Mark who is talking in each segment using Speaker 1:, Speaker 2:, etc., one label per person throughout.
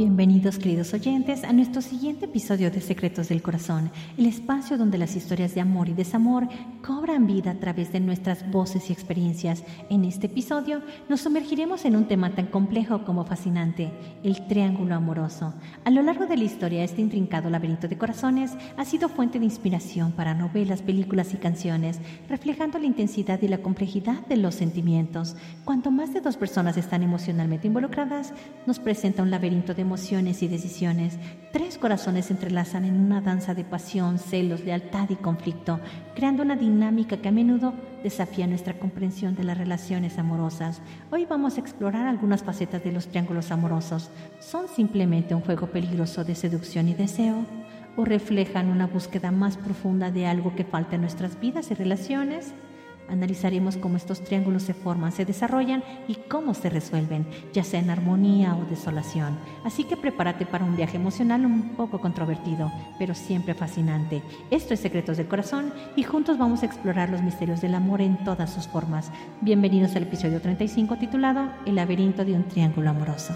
Speaker 1: Bienvenidos queridos oyentes a nuestro siguiente episodio de Secretos del Corazón, el espacio donde las historias de amor y desamor cobran vida a través de nuestras voces y experiencias. En este episodio nos sumergiremos en un tema tan complejo como fascinante, el triángulo amoroso. A lo largo de la historia, este intrincado laberinto de corazones ha sido fuente de inspiración para novelas, películas y canciones, reflejando la intensidad y la complejidad de los sentimientos. Cuanto más de dos personas están emocionalmente involucradas, nos presenta un laberinto de emociones y decisiones. Tres corazones se entrelazan en una danza de pasión, celos, lealtad y conflicto, creando una dinámica que a menudo desafía nuestra comprensión de las relaciones amorosas. Hoy vamos a explorar algunas facetas de los triángulos amorosos. ¿Son simplemente un juego peligroso de seducción y deseo? ¿O reflejan una búsqueda más profunda de algo que falta en nuestras vidas y relaciones? Analizaremos cómo estos triángulos se forman, se desarrollan y cómo se resuelven, ya sea en armonía o desolación. Así que prepárate para un viaje emocional un poco controvertido, pero siempre fascinante. Esto es Secretos del Corazón y juntos vamos a explorar los misterios del amor en todas sus formas. Bienvenidos al episodio 35 titulado El laberinto de un triángulo amoroso.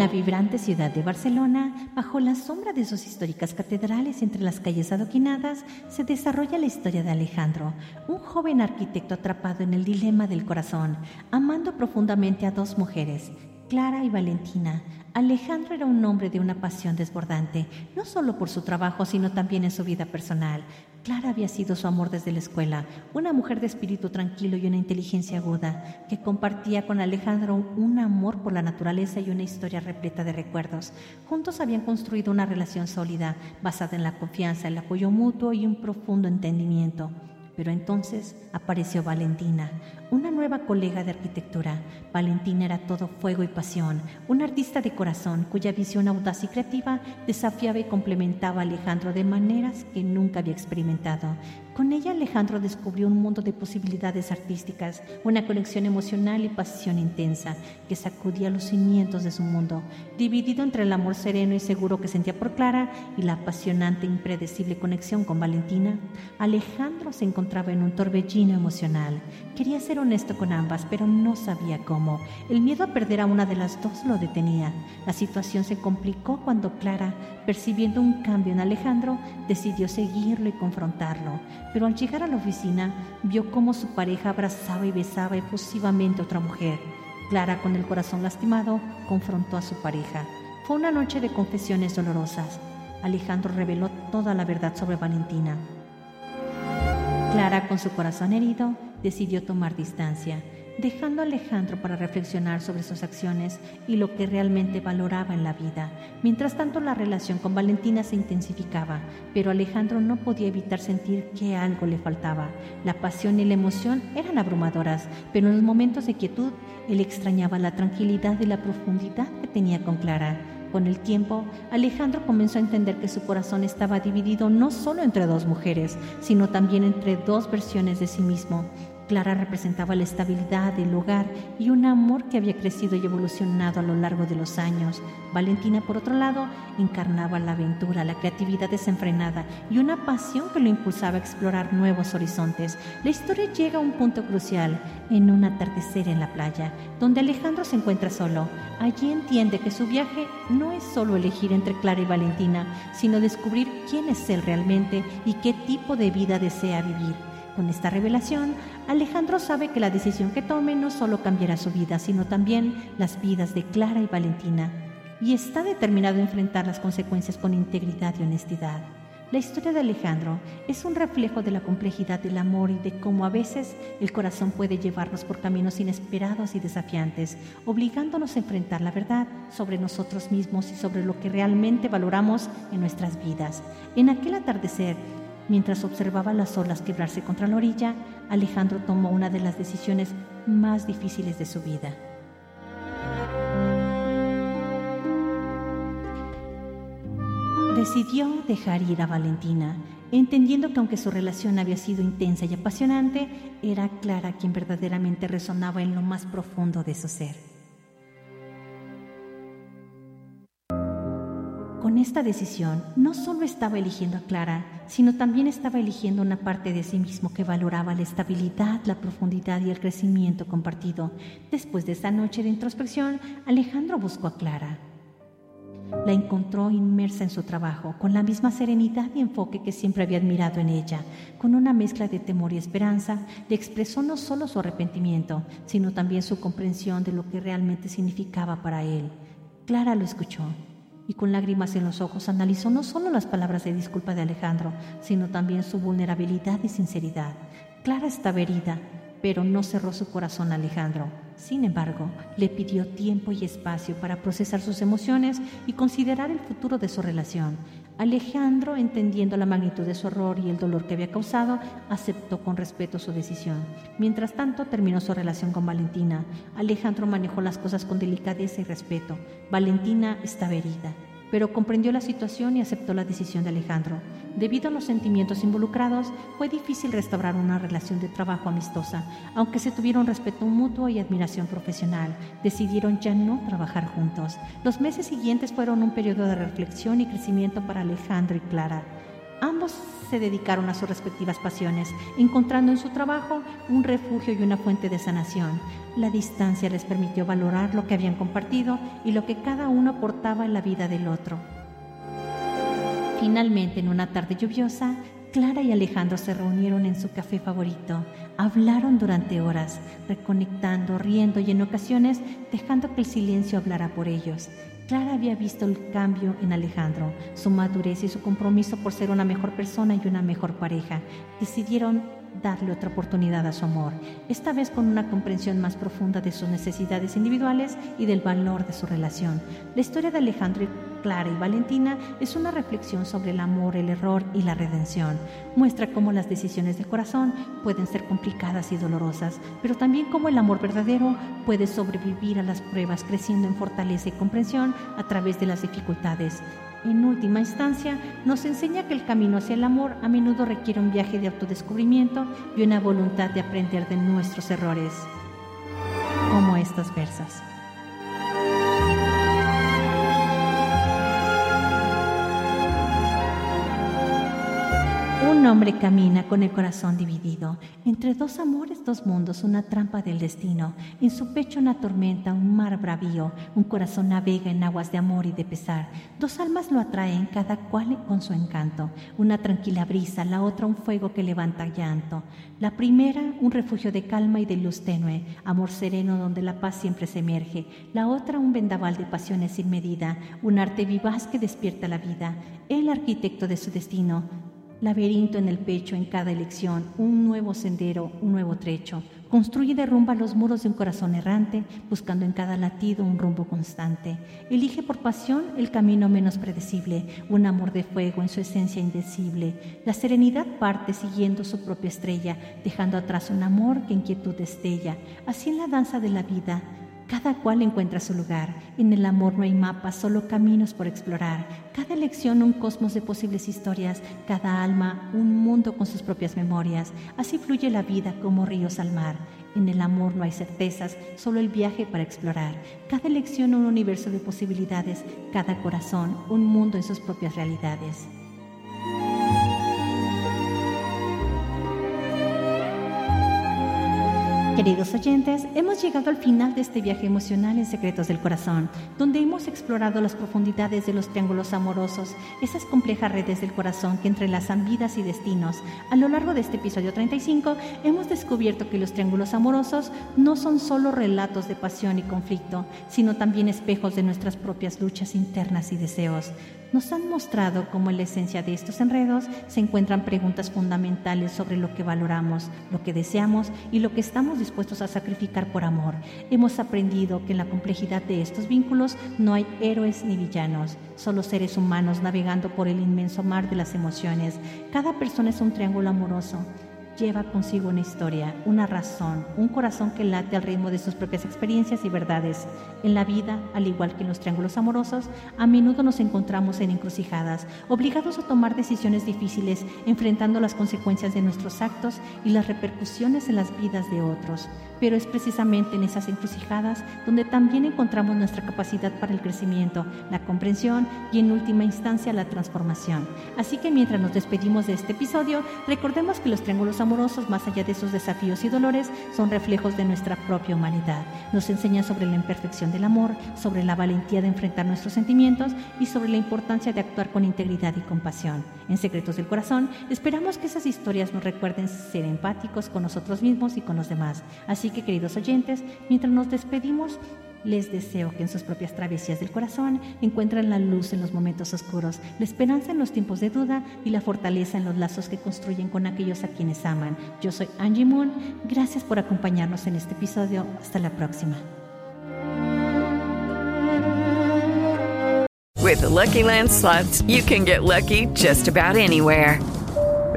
Speaker 1: La vibrante ciudad de Barcelona, bajo la sombra de sus históricas catedrales entre las calles adoquinadas, se desarrolla la historia de Alejandro, un joven arquitecto atrapado en el dilema del corazón, amando profundamente a dos mujeres, Clara y Valentina. Alejandro era un hombre de una pasión desbordante, no solo por su trabajo, sino también en su vida personal. Clara había sido su amor desde la escuela, una mujer de espíritu tranquilo y una inteligencia aguda, que compartía con Alejandro un amor por la naturaleza y una historia repleta de recuerdos. Juntos habían construido una relación sólida, basada en la confianza, el apoyo mutuo y un profundo entendimiento. Pero entonces apareció Valentina, una nueva colega de arquitectura. Valentina era todo fuego y pasión, una artista de corazón cuya visión audaz y creativa desafiaba y complementaba a Alejandro de maneras que nunca había experimentado. Con ella Alejandro descubrió un mundo de posibilidades artísticas, una conexión emocional y pasión intensa que sacudía los cimientos de su mundo, dividido entre el amor sereno y seguro que sentía por Clara y la apasionante e impredecible conexión con Valentina. Alejandro se encontraba en un torbellino emocional. Quería ser honesto con ambas, pero no sabía cómo. El miedo a perder a una de las dos lo detenía. La situación se complicó cuando Clara, percibiendo un cambio en Alejandro, decidió seguirlo y confrontarlo. Pero al llegar a la oficina, vio cómo su pareja abrazaba y besaba efusivamente a otra mujer. Clara, con el corazón lastimado, confrontó a su pareja. Fue una noche de confesiones dolorosas. Alejandro reveló toda la verdad sobre Valentina. Clara, con su corazón herido, decidió tomar distancia, dejando a Alejandro para reflexionar sobre sus acciones y lo que realmente valoraba en la vida. Mientras tanto, la relación con Valentina se intensificaba, pero Alejandro no podía evitar sentir que algo le faltaba. La pasión y la emoción eran abrumadoras, pero en los momentos de quietud, él extrañaba la tranquilidad y la profundidad que tenía con Clara. Con el tiempo, Alejandro comenzó a entender que su corazón estaba dividido no solo entre dos mujeres, sino también entre dos versiones de sí mismo. Clara representaba la estabilidad del hogar y un amor que había crecido y evolucionado a lo largo de los años. Valentina, por otro lado, encarnaba la aventura, la creatividad desenfrenada y una pasión que lo impulsaba a explorar nuevos horizontes. La historia llega a un punto crucial, en un atardecer en la playa, donde Alejandro se encuentra solo. Allí entiende que su viaje no es solo elegir entre Clara y Valentina, sino descubrir quién es él realmente y qué tipo de vida desea vivir. Con esta revelación, Alejandro sabe que la decisión que tome no solo cambiará su vida, sino también las vidas de Clara y Valentina, y está determinado a enfrentar las consecuencias con integridad y honestidad. La historia de Alejandro es un reflejo de la complejidad del amor y de cómo a veces el corazón puede llevarnos por caminos inesperados y desafiantes, obligándonos a enfrentar la verdad sobre nosotros mismos y sobre lo que realmente valoramos en nuestras vidas. En aquel atardecer, Mientras observaba las olas quebrarse contra la orilla, Alejandro tomó una de las decisiones más difíciles de su vida. Decidió dejar ir a Valentina, entendiendo que aunque su relación había sido intensa y apasionante, era Clara quien verdaderamente resonaba en lo más profundo de su ser. Con esta decisión no solo estaba eligiendo a Clara, sino también estaba eligiendo una parte de sí mismo que valoraba la estabilidad, la profundidad y el crecimiento compartido. Después de esta noche de introspección, Alejandro buscó a Clara. La encontró inmersa en su trabajo, con la misma serenidad y enfoque que siempre había admirado en ella. Con una mezcla de temor y esperanza, le expresó no solo su arrepentimiento, sino también su comprensión de lo que realmente significaba para él. Clara lo escuchó y con lágrimas en los ojos analizó no solo las palabras de disculpa de Alejandro, sino también su vulnerabilidad y sinceridad. Clara estaba herida, pero no cerró su corazón a Alejandro. Sin embargo, le pidió tiempo y espacio para procesar sus emociones y considerar el futuro de su relación. Alejandro, entendiendo la magnitud de su error y el dolor que había causado, aceptó con respeto su decisión. Mientras tanto, terminó su relación con Valentina. Alejandro manejó las cosas con delicadeza y respeto. Valentina estaba herida pero comprendió la situación y aceptó la decisión de Alejandro. Debido a los sentimientos involucrados, fue difícil restaurar una relación de trabajo amistosa, aunque se tuvieron respeto mutuo y admiración profesional. Decidieron ya no trabajar juntos. Los meses siguientes fueron un periodo de reflexión y crecimiento para Alejandro y Clara. Ambos se dedicaron a sus respectivas pasiones, encontrando en su trabajo un refugio y una fuente de sanación. La distancia les permitió valorar lo que habían compartido y lo que cada uno aportaba en la vida del otro. Finalmente, en una tarde lluviosa, Clara y Alejandro se reunieron en su café favorito. Hablaron durante horas, reconectando, riendo y en ocasiones dejando que el silencio hablara por ellos. Clara había visto el cambio en Alejandro, su madurez y su compromiso por ser una mejor persona y una mejor pareja. Decidieron darle otra oportunidad a su amor, esta vez con una comprensión más profunda de sus necesidades individuales y del valor de su relación. La historia de Alejandro, Clara y Valentina es una reflexión sobre el amor, el error y la redención. Muestra cómo las decisiones del corazón pueden ser complicadas y dolorosas, pero también cómo el amor verdadero puede sobrevivir a las pruebas creciendo en fortaleza y comprensión a través de las dificultades en última instancia, nos enseña que el camino hacia el amor a menudo requiere un viaje de autodescubrimiento y una voluntad de aprender de nuestros errores, como estos versos. Un hombre camina con el corazón dividido, entre dos amores, dos mundos, una trampa del destino. En su pecho una tormenta, un mar bravío, un corazón navega en aguas de amor y de pesar. Dos almas lo atraen, cada cual con su encanto. Una tranquila brisa, la otra un fuego que levanta llanto. La primera, un refugio de calma y de luz tenue, amor sereno donde la paz siempre se emerge. La otra, un vendaval de pasiones sin medida, un arte vivaz que despierta la vida. El arquitecto de su destino, laberinto en el pecho en cada elección, un nuevo sendero, un nuevo trecho. Construye y derrumba los muros de un corazón errante, buscando en cada latido un rumbo constante. Elige por pasión el camino menos predecible, un amor de fuego en su esencia indecible. La serenidad parte siguiendo su propia estrella, dejando atrás un amor que inquietud estella. Así en la danza de la vida, Cada cual encuentra su lugar. En el amor no hay mapas, solo caminos por explorar. Cada elección un cosmos de posibles historias, cada alma un mundo con sus propias memorias. Así fluye la vida como ríos al mar. En el amor no hay certezas, solo el viaje para explorar. Cada elección un universo de posibilidades, cada corazón un mundo en sus propias realidades. Queridos oyentes, hemos llegado al final de este viaje emocional en Secretos del Corazón, donde hemos explorado las profundidades de los triángulos amorosos, esas complejas redes del corazón que entrelazan vidas y destinos. A lo largo de este episodio 35, hemos descubierto que los triángulos amorosos no son solo relatos de pasión y conflicto, sino también espejos de nuestras propias luchas internas y deseos nos han mostrado cómo en la esencia de estos enredos se encuentran preguntas fundamentales sobre lo que valoramos, lo que deseamos y lo que estamos a sacrificar por amor. Hemos aprendido que en la complejidad de estos vínculos no hay héroes ni villanos, solo seres humanos navegando por el inmenso mar de las emociones. Cada persona es un triángulo amoroso lleva consigo una historia, una razón, un corazón que late al ritmo de sus propias experiencias y verdades. En la vida, al igual que en los triángulos amorosos, a menudo nos encontramos en encrucijadas, obligados a tomar decisiones difíciles, enfrentando las consecuencias de nuestros actos y las repercusiones en las vidas de otros pero es precisamente en esas encrucijadas donde también encontramos nuestra capacidad para el crecimiento, la comprensión y en última instancia la transformación. Así que mientras nos despedimos de este episodio, recordemos que los triángulos amorosos, más allá de sus desafíos y dolores, son reflejos de nuestra propia humanidad. Nos enseñan sobre la imperfección del amor, sobre la valentía de enfrentar nuestros sentimientos y sobre la importancia de actuar con integridad y compasión. En Secretos del Corazón, esperamos que esas historias nos recuerden ser empáticos con nosotros mismos y con los demás. Así que, queridos oyentes, mientras nos despedimos, les deseo que en sus propias travesías del corazón encuentren la luz en los momentos oscuros, la esperanza en los tiempos de duda y la fortaleza en los lazos que construyen con aquellos a quienes aman. Yo soy Angie Moon. Gracias por acompañarnos en este episodio. Hasta la próxima.
Speaker 2: With Lucky Land you can get lucky just about anywhere.